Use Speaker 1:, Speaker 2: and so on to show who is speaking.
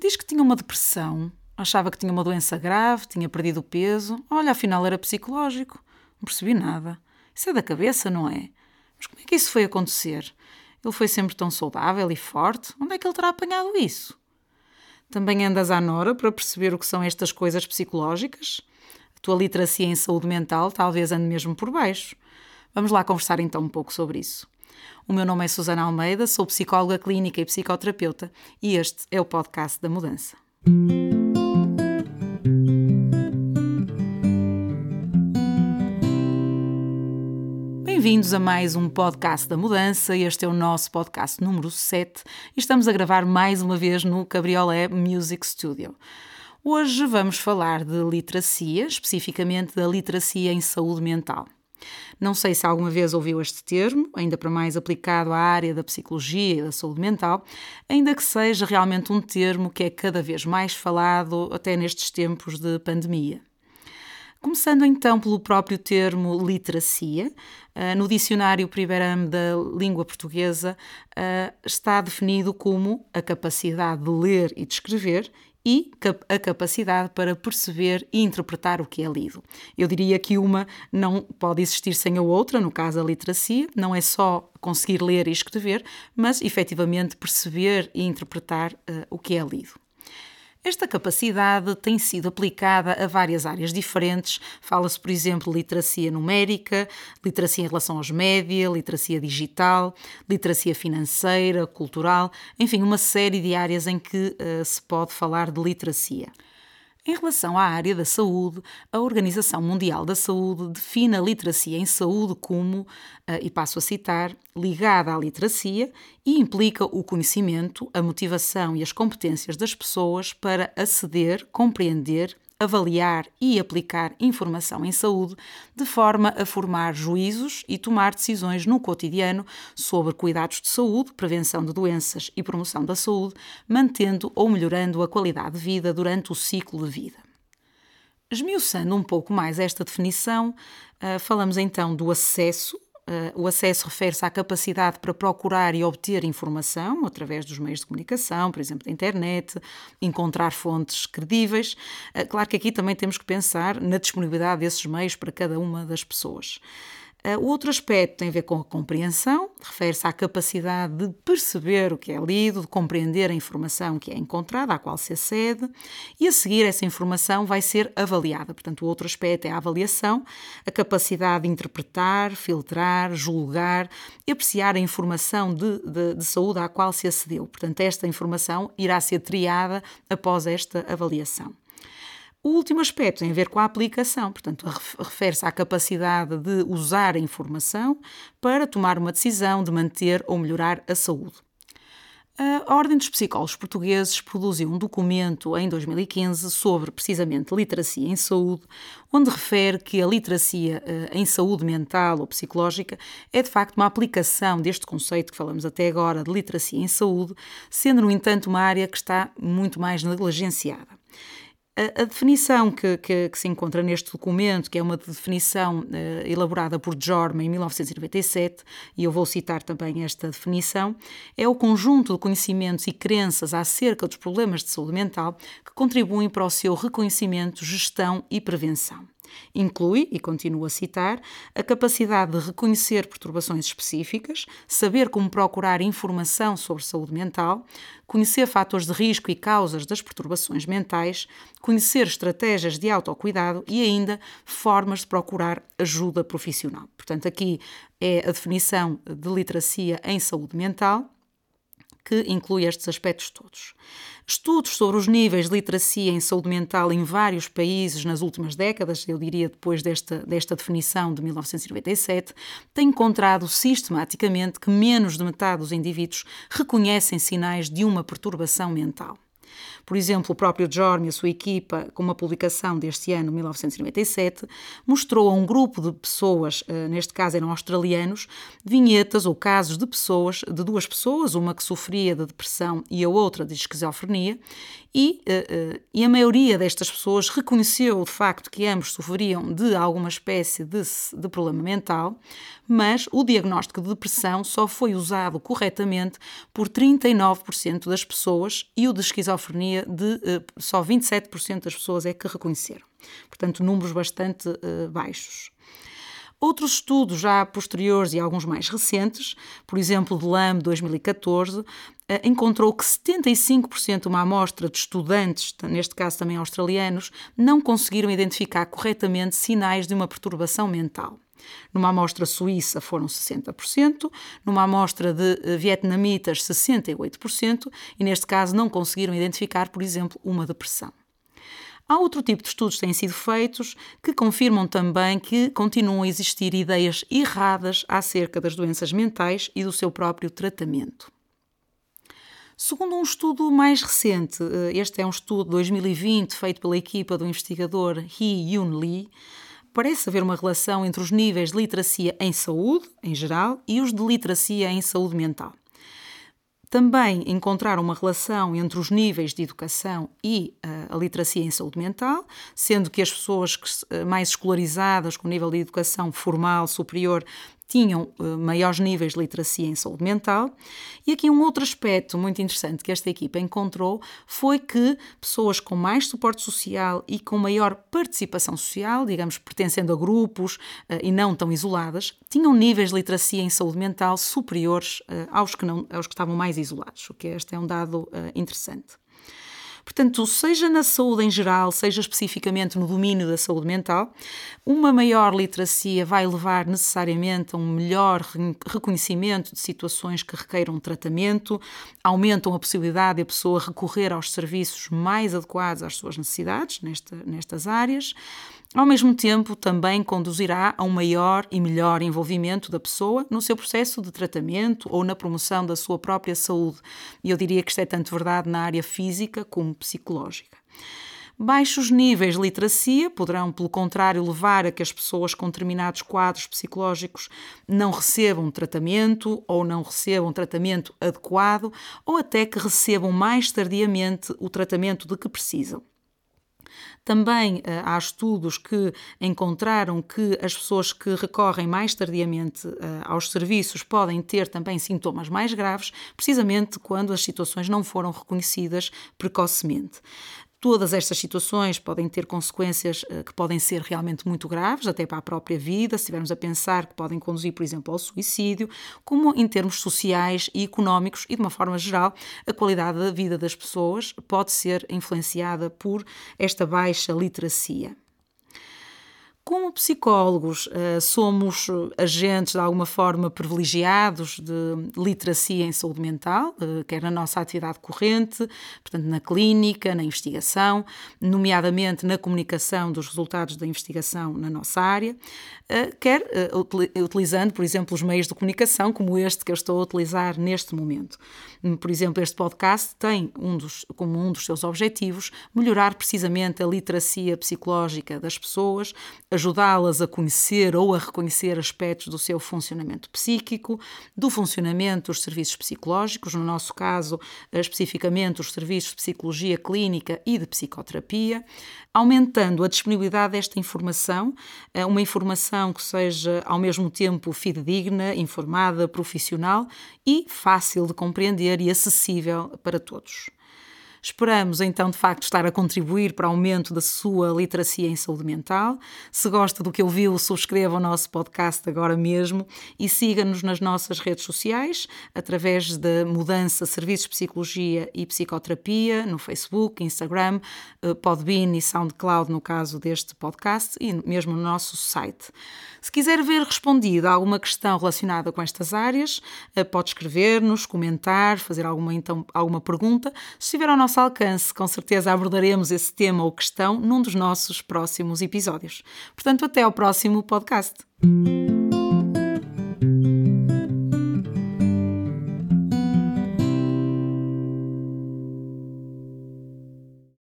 Speaker 1: Diz que tinha uma depressão, achava que tinha uma doença grave, tinha perdido peso. Olha, afinal era psicológico. Não percebi nada. Isso é da cabeça, não é? Mas como é que isso foi acontecer? Ele foi sempre tão saudável e forte. Onde é que ele terá apanhado isso? Também andas à Nora para perceber o que são estas coisas psicológicas? A tua literacia em saúde mental talvez ande mesmo por baixo. Vamos lá conversar então um pouco sobre isso. O meu nome é Susana Almeida, sou psicóloga clínica e psicoterapeuta e este é o podcast da Mudança. Bem-vindos a mais um podcast da Mudança. Este é o nosso podcast número 7 e estamos a gravar mais uma vez no Cabriolé Music Studio. Hoje vamos falar de literacia, especificamente da literacia em saúde mental. Não sei se alguma vez ouviu este termo, ainda para mais aplicado à área da psicologia e da saúde mental, ainda que seja realmente um termo que é cada vez mais falado até nestes tempos de pandemia. Começando então pelo próprio termo literacia, ah, no dicionário Primeirame da língua portuguesa ah, está definido como a capacidade de ler e de escrever e a capacidade para perceber e interpretar o que é lido. Eu diria que uma não pode existir sem a outra, no caso a literacia, não é só conseguir ler e escrever, mas efetivamente perceber e interpretar uh, o que é lido. Esta capacidade tem sido aplicada a várias áreas diferentes. Fala-se, por exemplo, literacia numérica, literacia em relação aos média, literacia digital, literacia financeira, cultural, enfim, uma série de áreas em que uh, se pode falar de literacia. Em relação à área da saúde, a Organização Mundial da Saúde define a literacia em saúde como, eh, e passo a citar, ligada à literacia e implica o conhecimento, a motivação e as competências das pessoas para aceder, compreender, avaliar e aplicar informação em saúde, de forma a formar juízos e tomar decisões no cotidiano sobre cuidados de saúde, prevenção de doenças e promoção da saúde, mantendo ou melhorando a qualidade de vida durante o ciclo de vida. Esmiuçando um pouco mais esta definição, ah, falamos então do acesso o acesso refere-se à capacidade para procurar e obter informação através dos meios de comunicação, por exemplo, da internet, encontrar fontes credíveis. Uh, claro que aqui também temos que pensar na disponibilidade desses meios para cada uma das pessoas. Uh, o outro aspecto tem a ver com a compreensão, refere-se à capacidade de perceber o que é lido, de compreender a informação que é encontrada, à qual se acede, e a seguir essa informação vai ser avaliada. Portanto, o outro aspecto é a avaliação, a capacidade de interpretar, filtrar, julgar e apreciar a informação de, de, de saúde à qual se acedeu. Portanto, esta informação irá ser triada após esta avaliação. O último aspecto tem a ver com a aplicação, portanto, refere-se à capacidade de usar a informação para tomar uma decisão de manter ou melhorar a saúde. A Ordem dos Psicólogos Portugueses produziu um documento em 2015 sobre precisamente literacia em saúde, onde refere que a literacia eh, em saúde mental ou psicológica é de facto uma aplicação deste conceito que falamos até agora de literacia em saúde, sendo, no entanto, uma área que está muito mais negligenciada. A, a definição que, que, que, se encontra neste documento, que é uma definição uh, elaborada por Jorma em 1997, e eu vou citar também esta definição, é o conjunto de conhecimentos e crenças acerca dos problemas de saúde mental que contribuem para o seu reconhecimento, gestão e prevenção. Inclui, e continuo a citar, a capacidade de reconhecer perturbações específicas, saber como procurar informação sobre saúde mental, conhecer fatores de risco e causas das perturbações mentais, conhecer estratégias de autocuidado e ainda formas de procurar ajuda profissional. Portanto, aqui é a definição de literacia em saúde mental que inclui estes aspectos todos. Estudos sobre os níveis de literacia em saúde mental em vários países nas últimas décadas, eu diria depois desta, desta definição de 1997, têm encontrado sistematicamente que menos de metade dos indivíduos reconhecem sinais de uma perturbação mental. Por exemplo, o próprio Jorm e a sua equipa, com uma publicação deste ano, 1997, mostrou a um grupo de pessoas, eh, neste caso eram australianos, vinhetas ou casos de pessoas, de duas pessoas, uma que sofria de depressão e a outra de esquizofrenia, e, uh, e, a maioria destas pessoas reconheceu de facto que ambos sofriam de alguma espécie de, de, problema mental, mas o diagnóstico de depressão só foi usado corretamente por 39% das pessoas e o de esquizofrenia de só 27% das pessoas é que reconheceram. Portanto, números bastante baixos. Outros estudos já posteriores e alguns mais recentes, por exemplo, de LAM 2014, eh, encontrou que 75% de uma amostra de estudantes, neste caso também australianos, não conseguiram identificar corretamente sinais de uma perturbação mental. Numa amostra suíça foram 60%, numa amostra de eh, vietnamitas 68%, e neste caso não conseguiram identificar, por exemplo, uma depressão. Há outro tipo de estudos que têm sido feitos que confirmam também que continuam a existir ideias erradas acerca das doenças mentais e do seu próprio tratamento. Segundo um estudo mais recente, eh, este é um estudo de 2020 feito pela equipa do investigador Hee Yoon Lee, parece haver uma relação entre os níveis de literacia em saúde, em geral, e os de literacia em saúde mental. Também encontrar uma relação entre os níveis de educação e uh, a literacia em saúde mental, sendo que as pessoas que, uh, mais escolarizadas, com nível de educação formal superior, tinham uh, maiores níveis de literacia em saúde mental. E aqui um outro aspecto muito interessante que esta equipa encontrou foi que pessoas com mais suporte social e com maior participação social, digamos, pertencendo a grupos uh, e não tão isoladas, tinham níveis de literacia em saúde mental superiores uh, aos, que não, aos que estavam mais isolados, o que este é um dado interessante. Portanto, seja na saúde em geral, seja especificamente no domínio da saúde mental, uma maior literacia vai levar necessariamente a um melhor reconhecimento de situações que requeiram tratamento, aumentam a possibilidade de pessoa recorrer aos serviços mais adequados às suas necessidades nesta, nestas áreas. Ao mesmo tempo, também conduzirá a um maior e melhor envolvimento da pessoa no seu processo de tratamento ou na promoção da sua própria saúde. E eu diria que isto é tanto verdade na área física como psicológica. Baixos níveis de literacia poderão, pelo contrário, levar a que as pessoas com determinados quadros psicológicos não recebam tratamento ou não recebam tratamento adequado ou até que recebam mais tardiamente o tratamento de que precisam. Também uh, há estudos que encontraram que as pessoas que recorrem mais tardiamente uh, aos serviços podem ter também sintomas mais graves, precisamente quando as situações não foram reconhecidas precocemente. Todas estas situações podem ter consequências uh, que podem ser realmente muito graves, até para a própria vida, se estivermos a pensar que podem conduzir, por exemplo, ao suicídio, como em termos sociais e económicos e, de uma forma geral, a qualidade da vida das pessoas pode ser influenciada por esta baixa literacia. Como psicólogos, eh, somos agentes de alguma forma privilegiados de literacia em saúde mental, eh, quer na nossa atividade corrente, portanto, na clínica, na investigação, nomeadamente na comunicação dos resultados da investigação na nossa área, eh, quer utilizando, por exemplo, os meios de comunicação como este que eu estou a utilizar neste momento. Por exemplo, este podcast tem um dos, como um dos seus objetivos melhorar precisamente a literacia psicológica das pessoas, ajudá-las a conhecer ou a reconhecer aspectos do seu funcionamento psíquico, do funcionamento dos serviços psicológicos, no nosso caso, eh, especificamente os serviços de psicologia clínica e de psicoterapia, aumentando a disponibilidade desta informação, eh, uma informação que seja ao mesmo tempo fidedigna, informada, profissional e fácil de compreender e acessível para todos. Esperamos então de facto estar a contribuir para o aumento da sua literacia em saúde mental. Se gosta do que ouviu, subscreva o nosso podcast agora mesmo e siga-nos nas nossas redes sociais através da Mudança Serviços de Psicologia e Psicoterapia no Facebook, Instagram, eh, Podbean e SoundCloud no caso deste podcast e mesmo no nosso site. Se quiser ver respondida alguma questão relacionada com estas áreas, eh, pode escrever-nos, comentar, fazer alguma, então, alguma pergunta. Se estiver ao nosso alcance, com certeza abordaremos esse tema ou questão num dos nossos próximos episódios. Portanto, até ao próximo podcast.